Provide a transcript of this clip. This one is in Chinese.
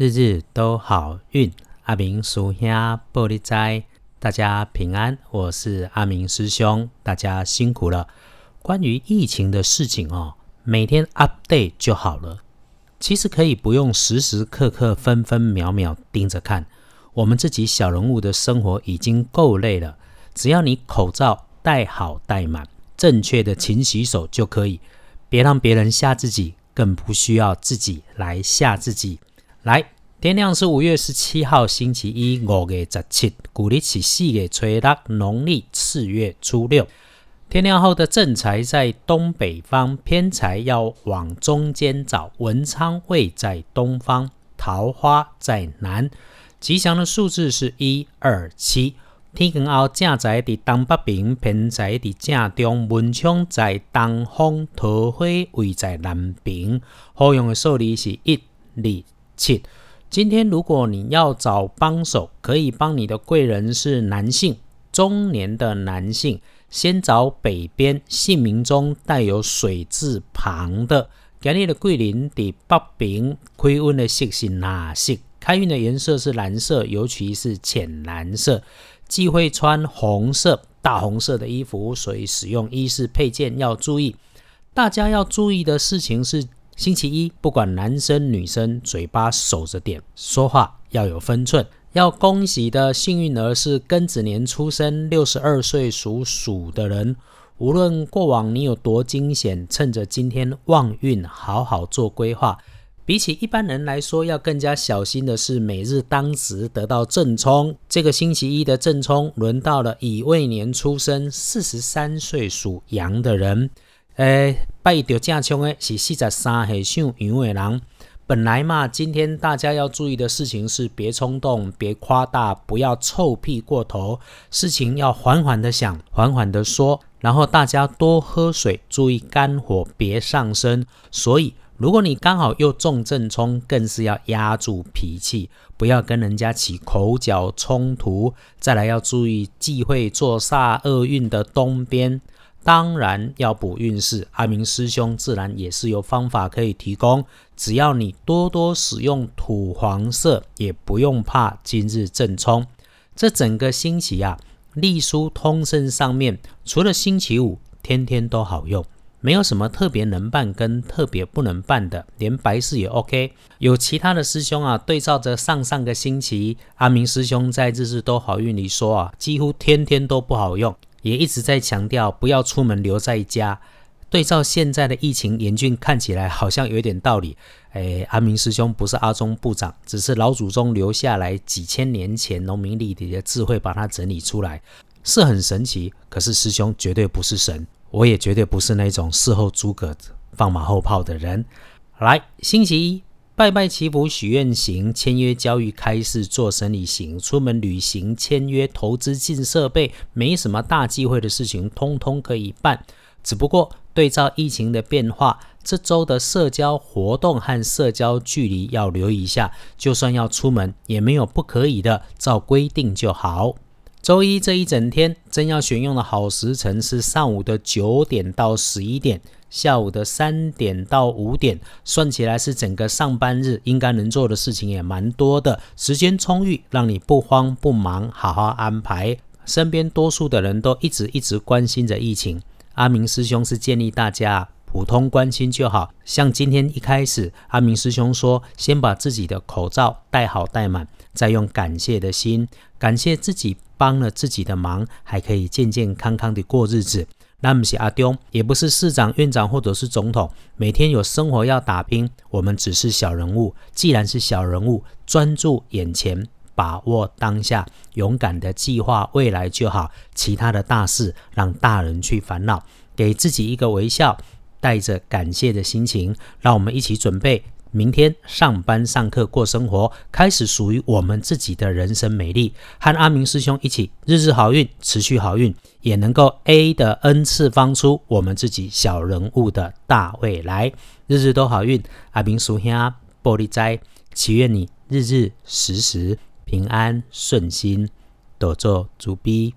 日日都好运。阿明叔兄玻璃斋，大家平安。我是阿明师兄，大家辛苦了。关于疫情的事情哦，每天 update 就好了。其实可以不用时时刻刻、分分秒秒盯着看。我们自己小人物的生活已经够累了，只要你口罩戴好戴满，正确的勤洗手就可以。别让别人吓自己，更不需要自己来吓自己。来，天亮是五月十七号星期一，五月十七，古历是四月初六，农历四月初六。天亮后的正财在东北方，偏财要往中间找。文昌位在东方，桃花在南。吉祥的数字是一二七。天光后正财在东北边，偏财在正中。文昌在东方，桃花位在南边。好用的数字是一二。七，今天如果你要找帮手，可以帮你的贵人是男性，中年的男性，先找北边姓名中带有水字旁的。今日的贵人伫北边，开运的色是哪色？开运的颜色是蓝色，尤其是浅蓝色。忌讳穿红色、大红色的衣服，所以使用衣饰配件要注意。大家要注意的事情是。星期一，不管男生女生，嘴巴守着点，说话要有分寸。要恭喜的幸运儿是庚子年出生，六十二岁属鼠的人。无论过往你有多惊险，趁着今天旺运，好好做规划。比起一般人来说，要更加小心的是，每日当值得到正冲。这个星期一的正冲，轮到了乙未年出生，四十三岁属羊的人。诶，拜着正冲的是四十三岁属羊的人。本来嘛，今天大家要注意的事情是，别冲动，别夸大，不要臭屁过头。事情要缓缓的想，缓缓的说。然后大家多喝水，注意肝火别上升。所以，如果你刚好又中正冲，更是要压住脾气，不要跟人家起口角冲突。再来要注意忌讳坐煞厄运的东边。当然要补运势，阿明师兄自然也是有方法可以提供。只要你多多使用土黄色，也不用怕今日正冲。这整个星期啊，隶书通胜上面，除了星期五，天天都好用，没有什么特别能办跟特别不能办的，连白事也 OK。有其他的师兄啊，对照着上上个星期，阿明师兄在日日都好运里说啊，几乎天天都不好用。也一直在强调不要出门，留在家。对照现在的疫情严峻，看起来好像有点道理。哎，阿明师兄不是阿中部长，只是老祖宗留下来几千年前农民历里的智慧，把它整理出来，是很神奇。可是师兄绝对不是神，我也绝对不是那种事后诸葛放马后炮的人。来，星期一。拜拜祈福许愿行，签约交易开市做生意行，出门旅行签约投资进设备，没什么大忌讳的事情，通通可以办。只不过对照疫情的变化，这周的社交活动和社交距离要留意一下。就算要出门，也没有不可以的，照规定就好。周一这一整天，真要选用的好时辰是上午的九点到十一点。下午的三点到五点，算起来是整个上班日应该能做的事情也蛮多的，时间充裕，让你不慌不忙，好好安排。身边多数的人都一直一直关心着疫情，阿明师兄是建议大家普通关心就好。像今天一开始，阿明师兄说，先把自己的口罩戴好戴满，再用感谢的心，感谢自己帮了自己的忙，还可以健健康康的过日子。那不是阿丢，也不是市长、院长或者是总统，每天有生活要打拼，我们只是小人物。既然是小人物，专注眼前，把握当下，勇敢的计划未来就好。其他的大事，让大人去烦恼。给自己一个微笑，带着感谢的心情，让我们一起准备。明天上班上课过生活，开始属于我们自己的人生美丽。和阿明师兄一起，日日好运，持续好运，也能够 A 的 N 次方出我们自己小人物的大未来。日日都好运，阿明叔兄玻璃斋，祈愿你日日时时平安顺心，多做主逼。